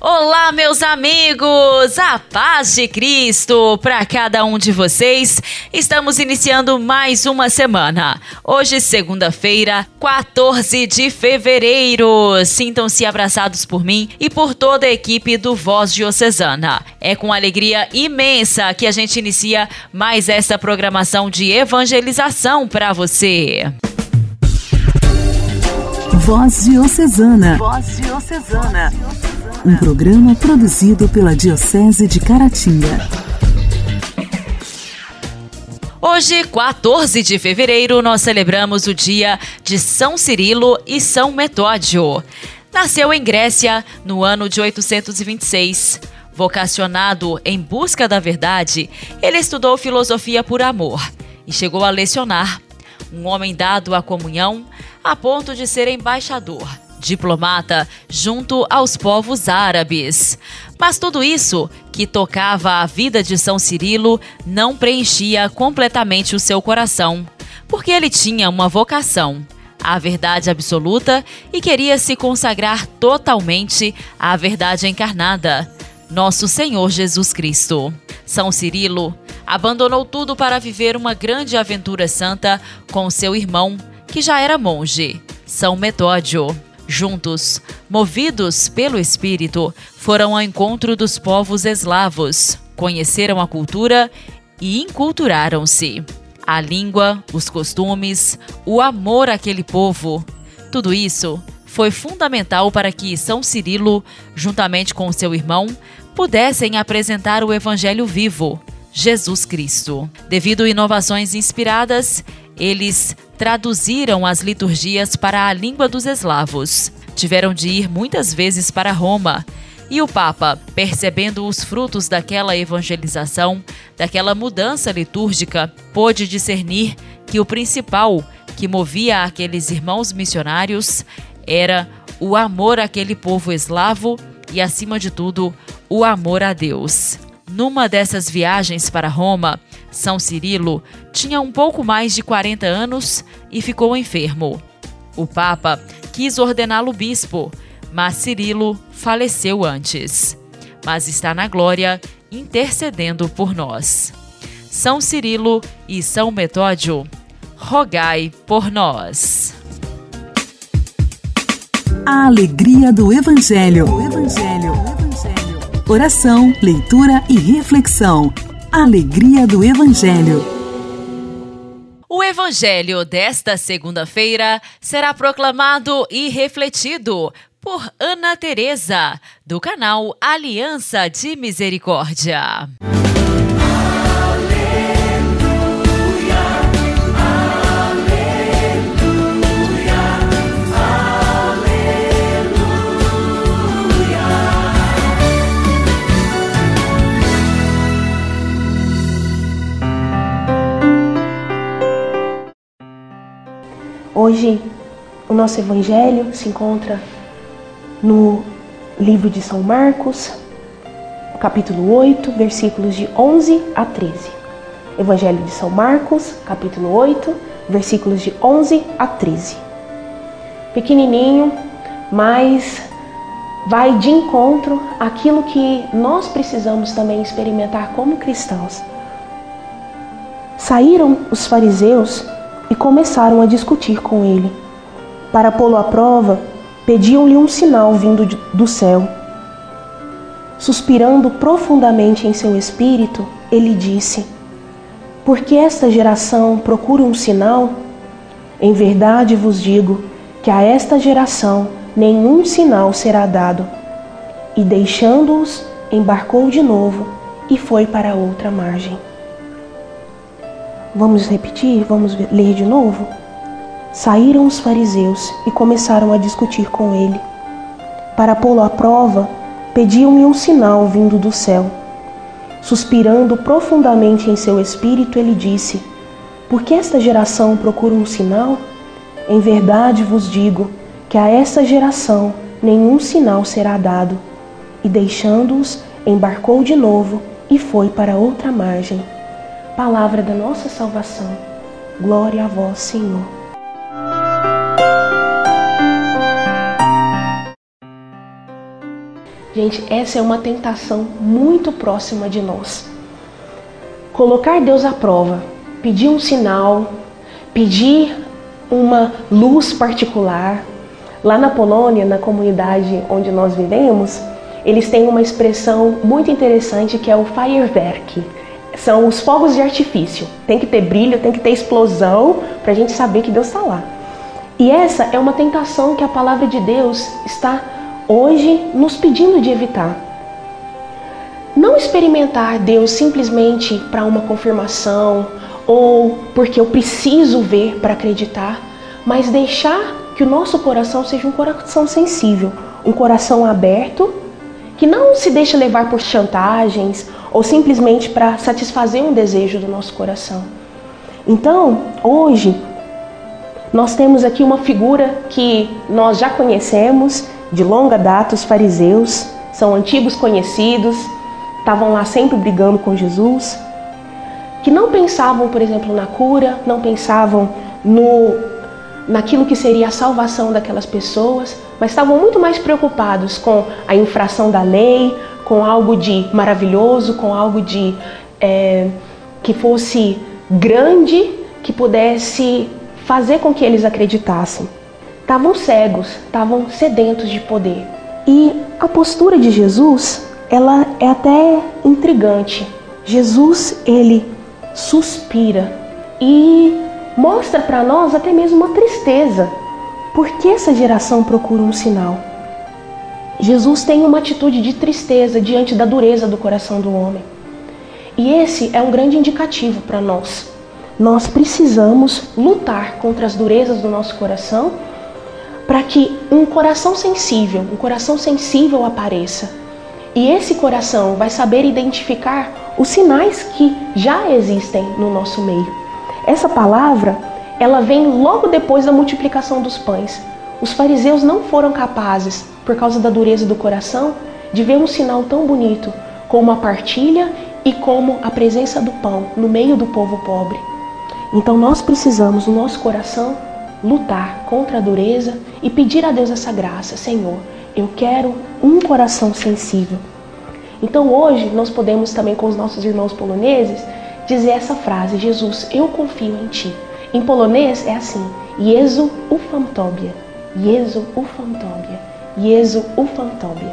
Olá, meus amigos! A paz de Cristo para cada um de vocês. Estamos iniciando mais uma semana. Hoje, segunda-feira, 14 de fevereiro. Sintam-se abraçados por mim e por toda a equipe do Voz Diocesana. É com alegria imensa que a gente inicia mais esta programação de evangelização para você. Voz Diocesana. Voz Diocesana um programa produzido pela Diocese de Caratinga. Hoje, 14 de fevereiro, nós celebramos o dia de São Cirilo e São Metódio. Nasceu em Grécia no ano de 826. Vocacionado em busca da verdade, ele estudou filosofia por amor e chegou a lecionar. Um homem dado à comunhão a ponto de ser embaixador diplomata junto aos povos árabes. Mas tudo isso que tocava a vida de São Cirilo não preenchia completamente o seu coração, porque ele tinha uma vocação, a verdade absoluta e queria se consagrar totalmente à verdade encarnada, nosso Senhor Jesus Cristo. São Cirilo abandonou tudo para viver uma grande aventura santa com seu irmão, que já era monge, São Metódio. Juntos, movidos pelo Espírito, foram ao encontro dos povos eslavos, conheceram a cultura e inculturaram-se. A língua, os costumes, o amor àquele povo, tudo isso foi fundamental para que São Cirilo, juntamente com seu irmão, pudessem apresentar o Evangelho vivo, Jesus Cristo. Devido a inovações inspiradas, eles traduziram as liturgias para a língua dos eslavos. Tiveram de ir muitas vezes para Roma. E o Papa, percebendo os frutos daquela evangelização, daquela mudança litúrgica, pôde discernir que o principal que movia aqueles irmãos missionários era o amor àquele povo eslavo e, acima de tudo, o amor a Deus. Numa dessas viagens para Roma, São Cirilo tinha um pouco mais de 40 anos e ficou enfermo. O Papa quis ordená-lo bispo, mas Cirilo faleceu antes. Mas está na glória, intercedendo por nós. São Cirilo e São Metódio, rogai por nós. A alegria do Evangelho. O Evangelho. Evangelho. Oração, leitura e reflexão. Alegria do Evangelho. O Evangelho desta segunda-feira será proclamado e refletido por Ana Teresa, do canal Aliança de Misericórdia. Hoje, o nosso Evangelho se encontra no livro de São Marcos, capítulo 8, versículos de 11 a 13. Evangelho de São Marcos, capítulo 8, versículos de 11 a 13. Pequenininho, mas vai de encontro àquilo que nós precisamos também experimentar como cristãos. Saíram os fariseus começaram a discutir com ele. Para pô-lo à prova, pediam-lhe um sinal vindo do céu. Suspirando profundamente em seu espírito, ele disse: Por que esta geração procura um sinal? Em verdade vos digo que a esta geração nenhum sinal será dado. E deixando-os, embarcou de novo e foi para outra margem. Vamos repetir? Vamos ler de novo? Saíram os fariseus e começaram a discutir com ele. Para pô-lo à prova, pediam-lhe um sinal vindo do céu. Suspirando profundamente em seu espírito, ele disse: Por que esta geração procura um sinal? Em verdade vos digo que a esta geração nenhum sinal será dado. E deixando-os, embarcou de novo e foi para outra margem. Palavra da nossa salvação. Glória a vós, Senhor. Gente, essa é uma tentação muito próxima de nós. Colocar Deus à prova, pedir um sinal, pedir uma luz particular. Lá na Polônia, na comunidade onde nós vivemos, eles têm uma expressão muito interessante que é o Feuerwerk. São os fogos de artifício. Tem que ter brilho, tem que ter explosão para a gente saber que Deus está lá. E essa é uma tentação que a palavra de Deus está hoje nos pedindo de evitar. Não experimentar Deus simplesmente para uma confirmação ou porque eu preciso ver para acreditar, mas deixar que o nosso coração seja um coração sensível, um coração aberto, que não se deixa levar por chantagens ou simplesmente para satisfazer um desejo do nosso coração. Então, hoje, nós temos aqui uma figura que nós já conhecemos de longa data, os fariseus, são antigos conhecidos, estavam lá sempre brigando com Jesus, que não pensavam, por exemplo, na cura, não pensavam no naquilo que seria a salvação daquelas pessoas, mas estavam muito mais preocupados com a infração da lei, com algo de maravilhoso, com algo de é, que fosse grande, que pudesse fazer com que eles acreditassem. Estavam cegos, estavam sedentos de poder. E a postura de Jesus, ela é até intrigante. Jesus, ele suspira e mostra para nós até mesmo uma tristeza. Por que essa geração procura um sinal? Jesus tem uma atitude de tristeza diante da dureza do coração do homem. E esse é um grande indicativo para nós. Nós precisamos lutar contra as durezas do nosso coração para que um coração sensível, um coração sensível apareça. E esse coração vai saber identificar os sinais que já existem no nosso meio. Essa palavra, ela vem logo depois da multiplicação dos pães. Os fariseus não foram capazes, por causa da dureza do coração, de ver um sinal tão bonito como a partilha e como a presença do pão no meio do povo pobre. Então nós precisamos, no nosso coração, lutar contra a dureza e pedir a Deus essa graça. Senhor, eu quero um coração sensível. Então hoje nós podemos também com os nossos irmãos poloneses dizer essa frase: Jesus, eu confio em ti. Em polonês é assim: Jezu ufam tobie. Jezu ufam tobie. Jezu ufam tobie.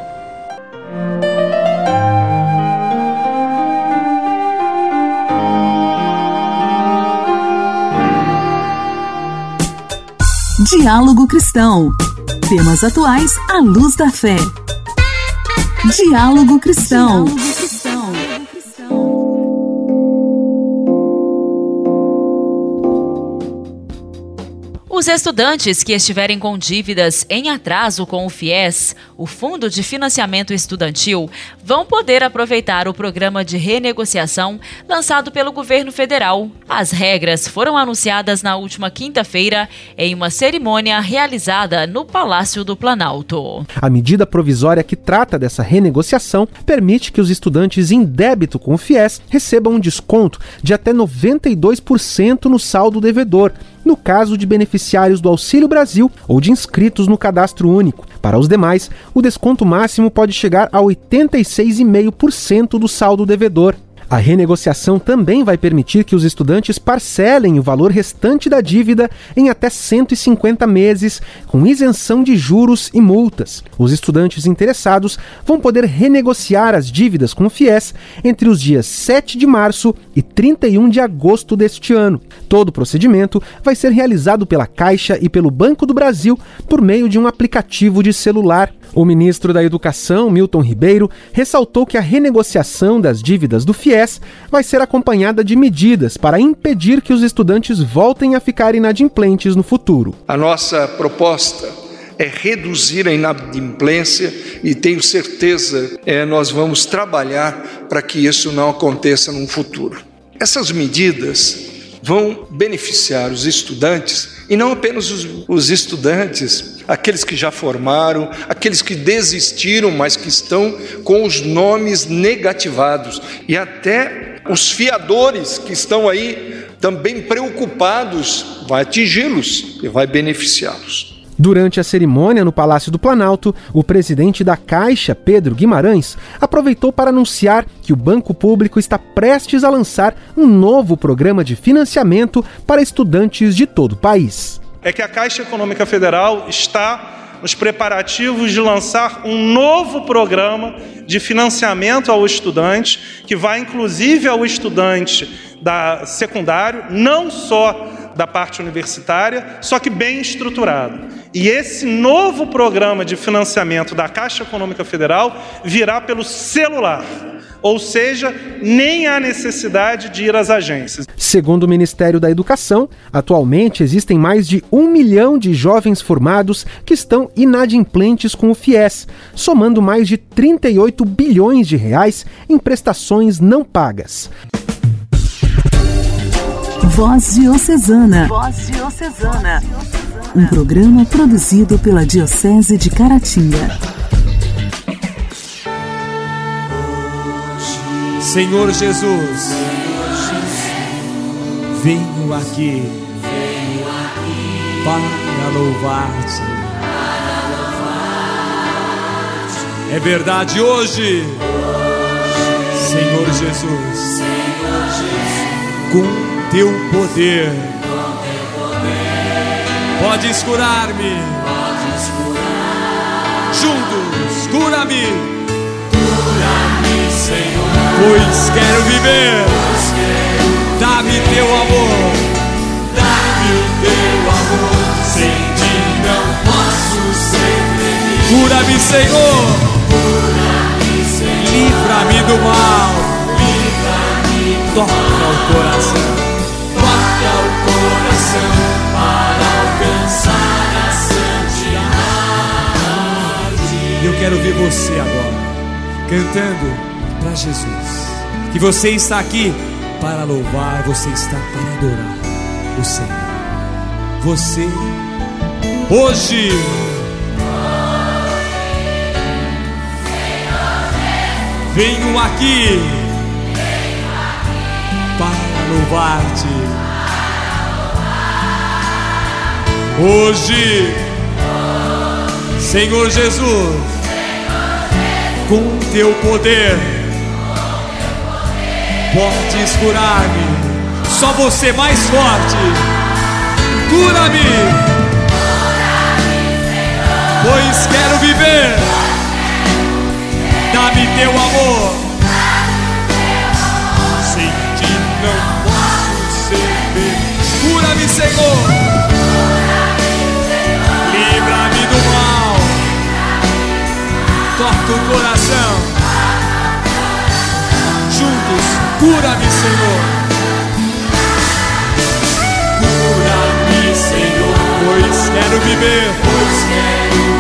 Diálogo Cristão. Temas atuais à luz da fé. Diálogo Cristão. Diálogo Os estudantes que estiverem com dívidas em atraso com o FIES, o Fundo de Financiamento Estudantil, vão poder aproveitar o programa de renegociação lançado pelo governo federal. As regras foram anunciadas na última quinta-feira em uma cerimônia realizada no Palácio do Planalto. A medida provisória que trata dessa renegociação permite que os estudantes em débito com o FIES recebam um desconto de até 92% no saldo devedor no caso de beneficiários do Auxílio Brasil ou de inscritos no cadastro único. Para os demais, o desconto máximo pode chegar a 86,5% do saldo devedor. A renegociação também vai permitir que os estudantes parcelem o valor restante da dívida em até 150 meses, com isenção de juros e multas. Os estudantes interessados vão poder renegociar as dívidas com o FIES entre os dias 7 de março e 31 de agosto deste ano. Todo o procedimento vai ser realizado pela Caixa e pelo Banco do Brasil por meio de um aplicativo de celular. O ministro da Educação, Milton Ribeiro, ressaltou que a renegociação das dívidas do FIES vai ser acompanhada de medidas para impedir que os estudantes voltem a ficar inadimplentes no futuro. A nossa proposta é reduzir a inadimplência e tenho certeza é, nós vamos trabalhar para que isso não aconteça no futuro. Essas medidas vão beneficiar os estudantes e não apenas os, os, estudantes, aqueles que já formaram, aqueles que desistiram, mas que estão com os nomes negativados e até Os fiadores que estão aí também preocupados, vai atingi-los e vai beneficiá-los. Durante a cerimônia no Palácio do Planalto, o presidente da Caixa, Pedro Guimarães, aproveitou para anunciar que o Banco Público está prestes a lançar um novo programa de financiamento para estudantes de todo o país. É que a Caixa Econômica Federal está nos preparativos de lançar um novo programa de financiamento ao estudante, que vai inclusive ao estudante da secundário, não só da parte universitária, só que bem estruturado. E esse novo programa de financiamento da Caixa Econômica Federal virá pelo celular. Ou seja, nem há necessidade de ir às agências. Segundo o Ministério da Educação, atualmente existem mais de um milhão de jovens formados que estão inadimplentes com o FIES, somando mais de 38 bilhões de reais em prestações não pagas. Voz Diocesana. Voz Diocesana. Um programa produzido pela Diocese de Caratinga. Senhor Jesus, venho aqui para louvar-te. É verdade hoje, Senhor Jesus, com teu poder. Podes curar-me. Juntos, cura-me. Cura-me, Senhor. Pois quero viver. Dá-me teu amor. Dá-me teu amor. Sem ti não posso ser feliz. Cura-me, Senhor. Cura-me, Senhor. Livra-me do mal. Livra-me do Toca o coração quero ver você agora cantando para Jesus. Que você está aqui para louvar, você está para adorar o Senhor. Você hoje venho aqui para louvar-te. Hoje, Senhor Jesus, com teu poder, podes curar-me. Só você mais forte, cura-me, pois quero viver. Dá-me teu amor. Sem ti não posso ser. Cura-me, Senhor. Coração. Juntos, cura-me, Senhor. Cura-me, Senhor. Pois quero viver, pois quero viver.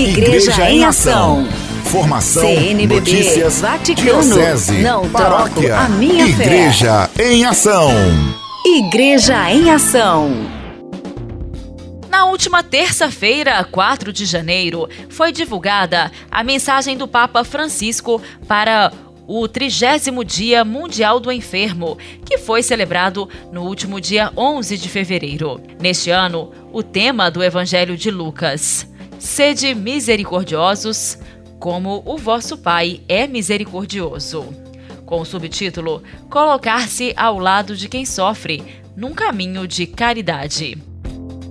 Santidade. Igreja em Ação. Formação, CNBB, notícias, Vaticano, diocese, não paróquia, a minha fé. Igreja em Ação. Igreja em Ação. Na última terça-feira, 4 de janeiro, foi divulgada a mensagem do Papa Francisco para o 30 Dia Mundial do Enfermo, que foi celebrado no último dia 11 de fevereiro. Neste ano, o tema do Evangelho de Lucas: Sede misericordiosos, como o vosso Pai é misericordioso. Com o subtítulo Colocar-se ao lado de quem sofre, num caminho de caridade.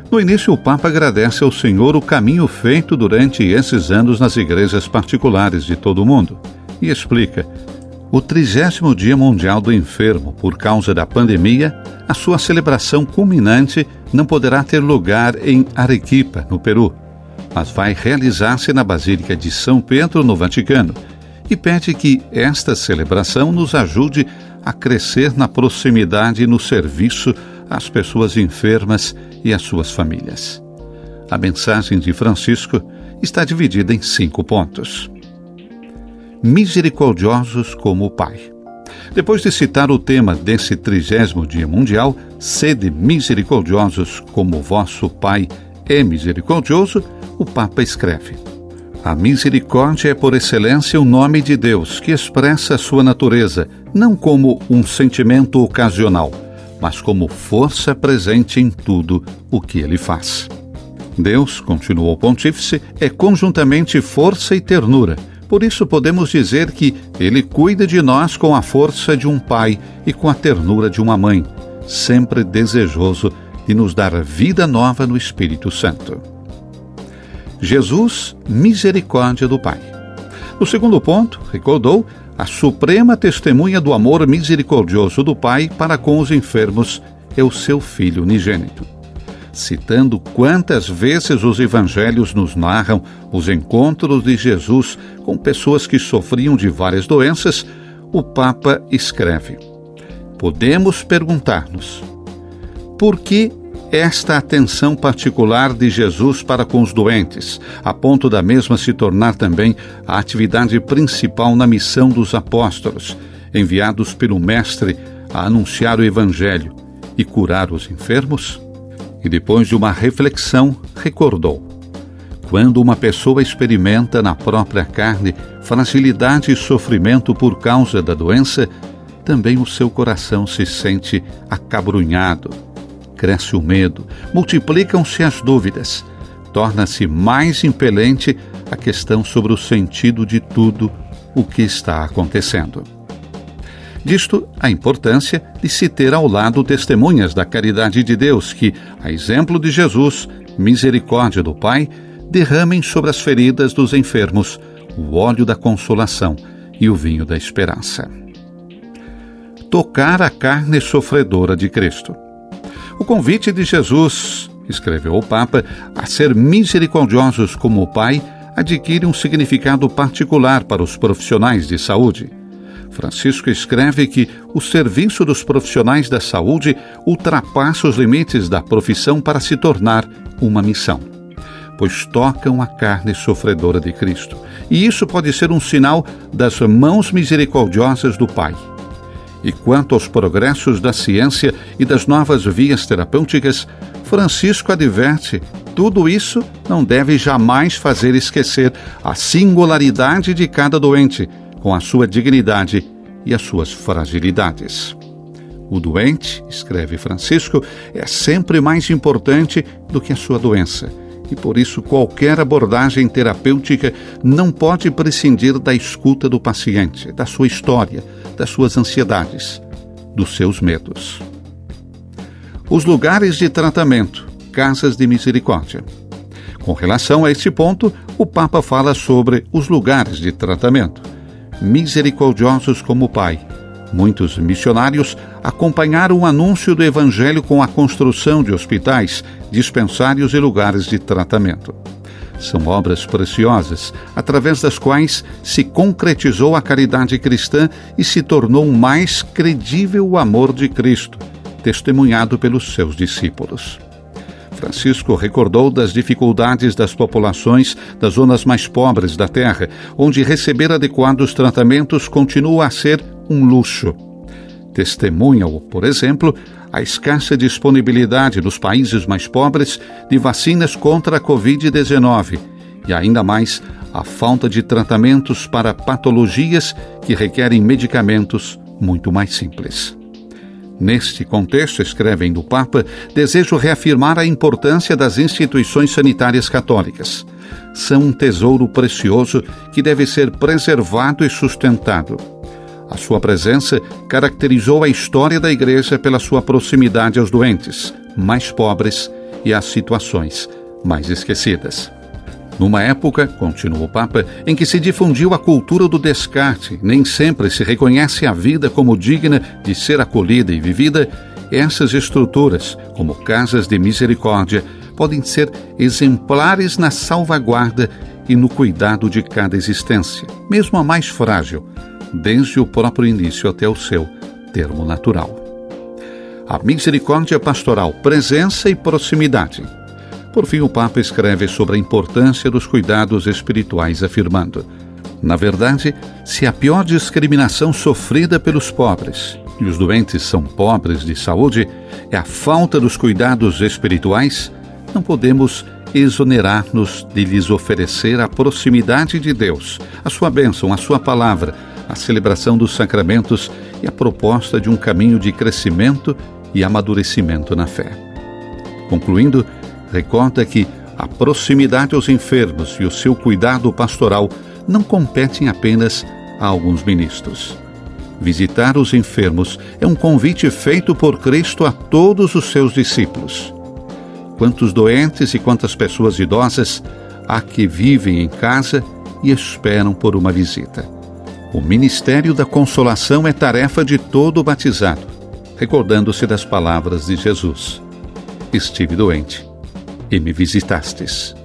No início, o Papa agradece ao Senhor o caminho feito durante esses anos nas igrejas particulares de todo o mundo e explica: o trigésimo Dia Mundial do Enfermo, por causa da pandemia, a sua celebração culminante não poderá ter lugar em Arequipa, no Peru, mas vai realizar-se na Basílica de São Pedro, no Vaticano, e pede que esta celebração nos ajude a crescer na proximidade e no serviço às pessoas enfermas e às suas famílias. A mensagem de Francisco está dividida em cinco pontos. Misericordiosos como o Pai. Depois de citar o tema desse trigésimo Dia Mundial, sede misericordiosos como vosso Pai é misericordioso, o Papa escreve: A misericórdia é por excelência o nome de Deus, que expressa a sua natureza, não como um sentimento ocasional, mas como força presente em tudo o que ele faz. Deus, continuou o pontífice, é conjuntamente força e ternura. Por isso podemos dizer que ele cuida de nós com a força de um pai e com a ternura de uma mãe, sempre desejoso de nos dar vida nova no Espírito Santo. Jesus, misericórdia do Pai. No segundo ponto, recordou a suprema testemunha do amor misericordioso do Pai para com os enfermos é o seu Filho unigênito. Citando quantas vezes os evangelhos nos narram os encontros de Jesus com pessoas que sofriam de várias doenças, o Papa escreve: Podemos perguntar-nos: por que esta atenção particular de Jesus para com os doentes, a ponto da mesma se tornar também a atividade principal na missão dos apóstolos, enviados pelo Mestre a anunciar o Evangelho e curar os enfermos? E depois de uma reflexão, recordou: quando uma pessoa experimenta na própria carne fragilidade e sofrimento por causa da doença, também o seu coração se sente acabrunhado cresce o medo, multiplicam-se as dúvidas, torna-se mais impelente a questão sobre o sentido de tudo o que está acontecendo. Disto a importância de se ter ao lado testemunhas da caridade de Deus que, a exemplo de Jesus, misericórdia do Pai, derramem sobre as feridas dos enfermos o óleo da consolação e o vinho da esperança. Tocar a carne sofredora de Cristo. O convite de Jesus, escreveu o Papa, a ser misericordiosos como o Pai adquire um significado particular para os profissionais de saúde. Francisco escreve que o serviço dos profissionais da saúde ultrapassa os limites da profissão para se tornar uma missão, pois tocam a carne sofredora de Cristo. E isso pode ser um sinal das mãos misericordiosas do Pai. E quanto aos progressos da ciência e das novas vias terapêuticas, Francisco adverte: tudo isso não deve jamais fazer esquecer a singularidade de cada doente, com a sua dignidade e as suas fragilidades. O doente, escreve Francisco, é sempre mais importante do que a sua doença. E por isso, qualquer abordagem terapêutica não pode prescindir da escuta do paciente, da sua história, das suas ansiedades, dos seus medos. Os lugares de tratamento, casas de misericórdia. Com relação a este ponto, o Papa fala sobre os lugares de tratamento. Misericordiosos como o Pai. Muitos missionários acompanharam o anúncio do Evangelho com a construção de hospitais, dispensários e lugares de tratamento. São obras preciosas, através das quais se concretizou a caridade cristã e se tornou mais credível o amor de Cristo, testemunhado pelos seus discípulos. Francisco recordou das dificuldades das populações das zonas mais pobres da terra, onde receber adequados tratamentos continua a ser um luxo. Testemunha-o, por exemplo, a escassa disponibilidade nos países mais pobres de vacinas contra a Covid-19 e, ainda mais, a falta de tratamentos para patologias que requerem medicamentos muito mais simples. Neste contexto, escrevem do Papa, desejo reafirmar a importância das instituições sanitárias católicas. São um tesouro precioso que deve ser preservado e sustentado a sua presença caracterizou a história da Igreja pela sua proximidade aos doentes, mais pobres e às situações mais esquecidas. Numa época, continua o Papa, em que se difundiu a cultura do descarte, nem sempre se reconhece a vida como digna de ser acolhida e vivida, essas estruturas, como casas de misericórdia, podem ser exemplares na salvaguarda e no cuidado de cada existência, mesmo a mais frágil, desde o próprio início até o seu termo natural. a misericórdia pastoral, presença e proximidade. Por fim, o Papa escreve sobre a importância dos cuidados espirituais, afirmando: Na verdade, se a pior discriminação sofrida pelos pobres, e os doentes são pobres de saúde, é a falta dos cuidados espirituais, não podemos exonerar-nos de lhes oferecer a proximidade de Deus, a sua bênção, a sua palavra, a celebração dos sacramentos e a proposta de um caminho de crescimento e amadurecimento na fé. Concluindo, recorda que a proximidade aos enfermos e o seu cuidado pastoral não competem apenas a alguns ministros. Visitar os enfermos é um convite feito por Cristo a todos os seus discípulos. Quantos doentes e quantas pessoas idosas há que vivem em casa e esperam por uma visita. O ministério da consolação é tarefa de todo batizado, recordando-se das palavras de Jesus: Estive doente e me visitastes.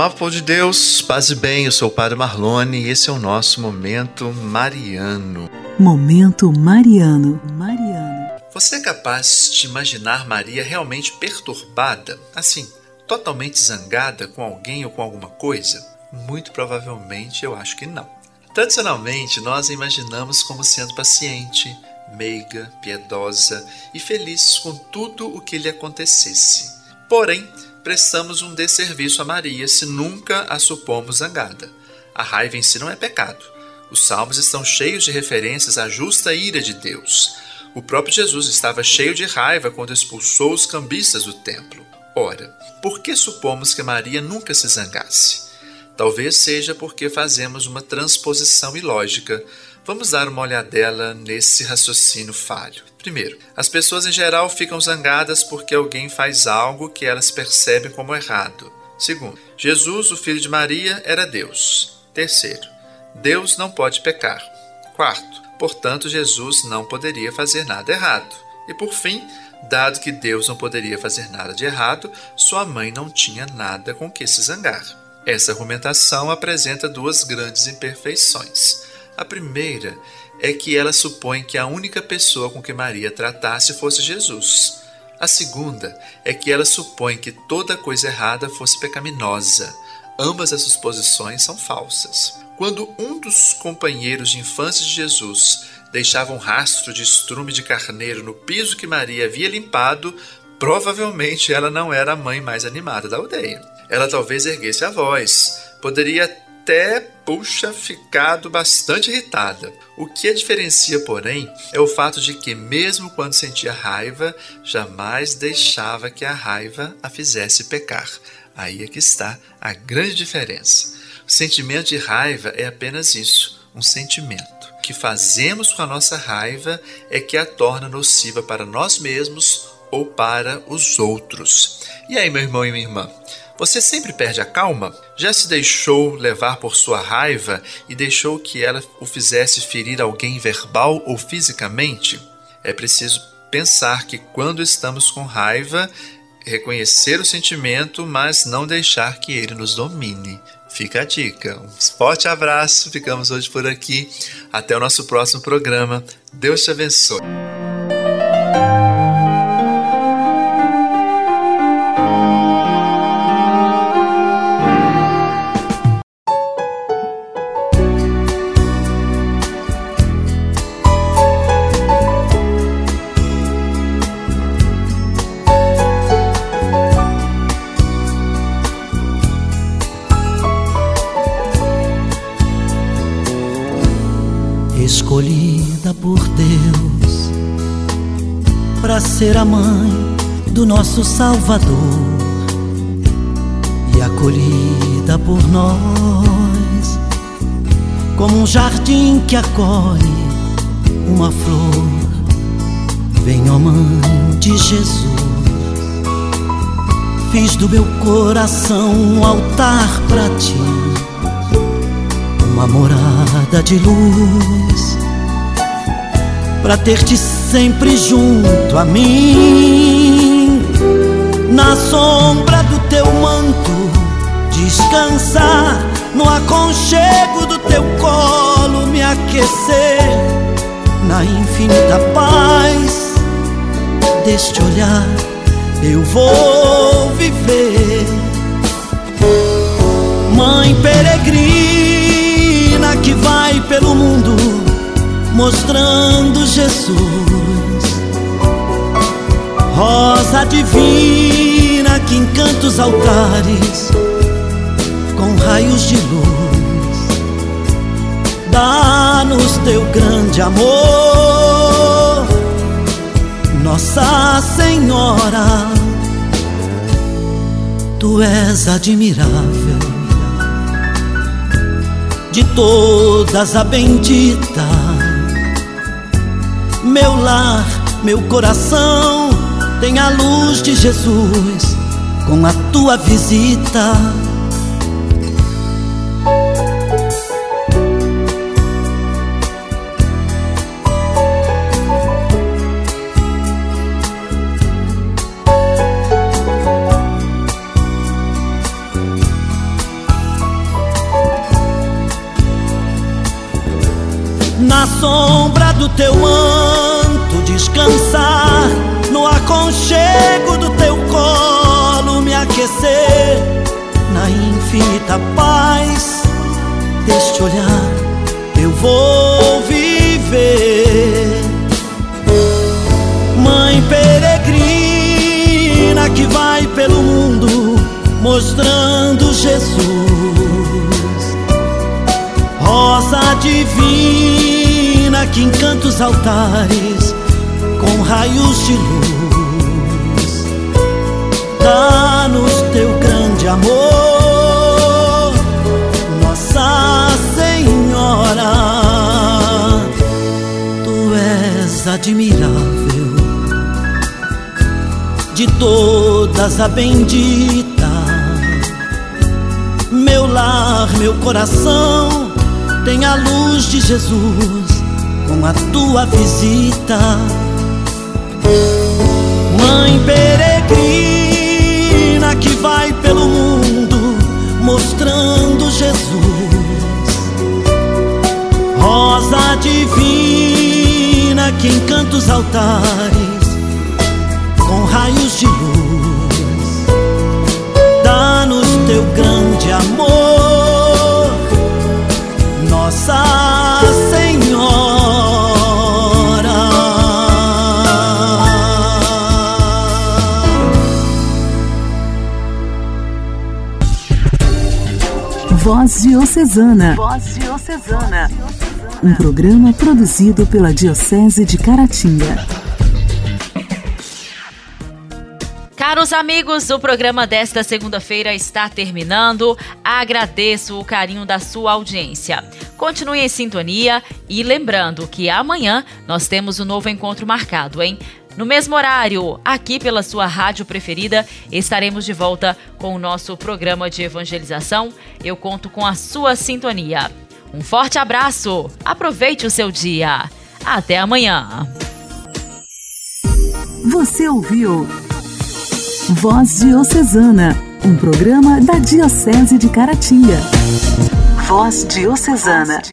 Amado povo de Deus, paz e bem, eu sou o Padre Marlone e esse é o nosso Momento Mariano. Momento Mariano. Mariano. Você é capaz de imaginar Maria realmente perturbada, assim, totalmente zangada com alguém ou com alguma coisa? Muito provavelmente eu acho que não. Tradicionalmente, nós a imaginamos como sendo paciente, meiga, piedosa e feliz com tudo o que lhe acontecesse. Porém, prestamos um desserviço a Maria se nunca a supomos zangada. A raiva em si não é pecado. Os salmos estão cheios de referências à justa ira de Deus. O próprio Jesus estava cheio de raiva quando expulsou os cambistas do templo. Ora, por que supomos que Maria nunca se zangasse? Talvez seja porque fazemos uma transposição ilógica. Vamos dar uma olhadela nesse raciocínio falho. Primeiro, as pessoas em geral ficam zangadas porque alguém faz algo que elas percebem como errado. Segundo, Jesus, o filho de Maria, era Deus. Terceiro, Deus não pode pecar. Quarto, portanto, Jesus não poderia fazer nada errado. E por fim, dado que Deus não poderia fazer nada de errado, sua mãe não tinha nada com que se zangar. Essa argumentação apresenta duas grandes imperfeições. A primeira é que ela supõe que a única pessoa com que Maria tratasse fosse Jesus. A segunda é que ela supõe que toda coisa errada fosse pecaminosa. Ambas essas suposições são falsas. Quando um dos companheiros de infância de Jesus deixava um rastro de estrume de carneiro no piso que Maria havia limpado, provavelmente ela não era a mãe mais animada da aldeia. Ela talvez erguesse a voz, poderia até, puxa, ficado bastante irritada. O que a diferencia, porém, é o fato de que, mesmo quando sentia raiva, jamais deixava que a raiva a fizesse pecar. Aí é que está a grande diferença. O sentimento de raiva é apenas isso, um sentimento. O que fazemos com a nossa raiva é que a torna nociva para nós mesmos ou para os outros. E aí, meu irmão e minha irmã, você sempre perde a calma? Já se deixou levar por sua raiva e deixou que ela o fizesse ferir alguém verbal ou fisicamente? É preciso pensar que quando estamos com raiva, reconhecer o sentimento, mas não deixar que ele nos domine. Fica a dica. Um forte abraço. Ficamos hoje por aqui. Até o nosso próximo programa. Deus te abençoe. Escolhida por Deus para ser a mãe do nosso Salvador. E acolhida por nós, como um jardim que acolhe uma flor. Vem, ó Mãe de Jesus, fiz do meu coração um altar para ti, uma morada de luz, para ter-te sempre junto a mim, na sombra do teu manto, descansar, no aconchego do teu colo, me aquecer, na infinita paz deste olhar, eu vou viver. Mãe peregrina que vai pelo mundo mostrando Jesus. Rosa divina que encanta os altares com raios de luz. Dá-nos teu grande amor, Nossa Senhora. Tu és admirável, de todas a bendita meu lar, meu coração tem a luz de Jesus com a tua visita. Do teu manto descansar, no aconchego do teu colo me aquecer, na infinita paz deste olhar eu vou viver. Mãe peregrina que vai pelo mundo mostrando Jesus, rosa divina que encanta os altares com raios de luz. Dá-nos teu grande amor, Nossa Senhora. Tu és admirável, de todas a bendita. Meu lar, meu coração tem a luz de Jesus com a tua visita. Mãe peregrina que vai pelo mundo mostrando Jesus. Rosa divina que encanta os altares com raios de luz. Dá-nos teu grande amor, Nossa Voz Diocesana. Voz Diocesana. Um programa produzido pela Diocese de Caratinga. Caros amigos, o programa desta segunda-feira está terminando. Agradeço o carinho da sua audiência. Continue em sintonia e lembrando que amanhã nós temos um novo encontro marcado, hein? No mesmo horário, aqui pela sua rádio preferida, estaremos de volta com o nosso programa de evangelização. Eu conto com a sua sintonia. Um forte abraço, aproveite o seu dia. Até amanhã. Você ouviu Voz Diocesana, um programa da Diocese de Caratinga. Voz Diocesana.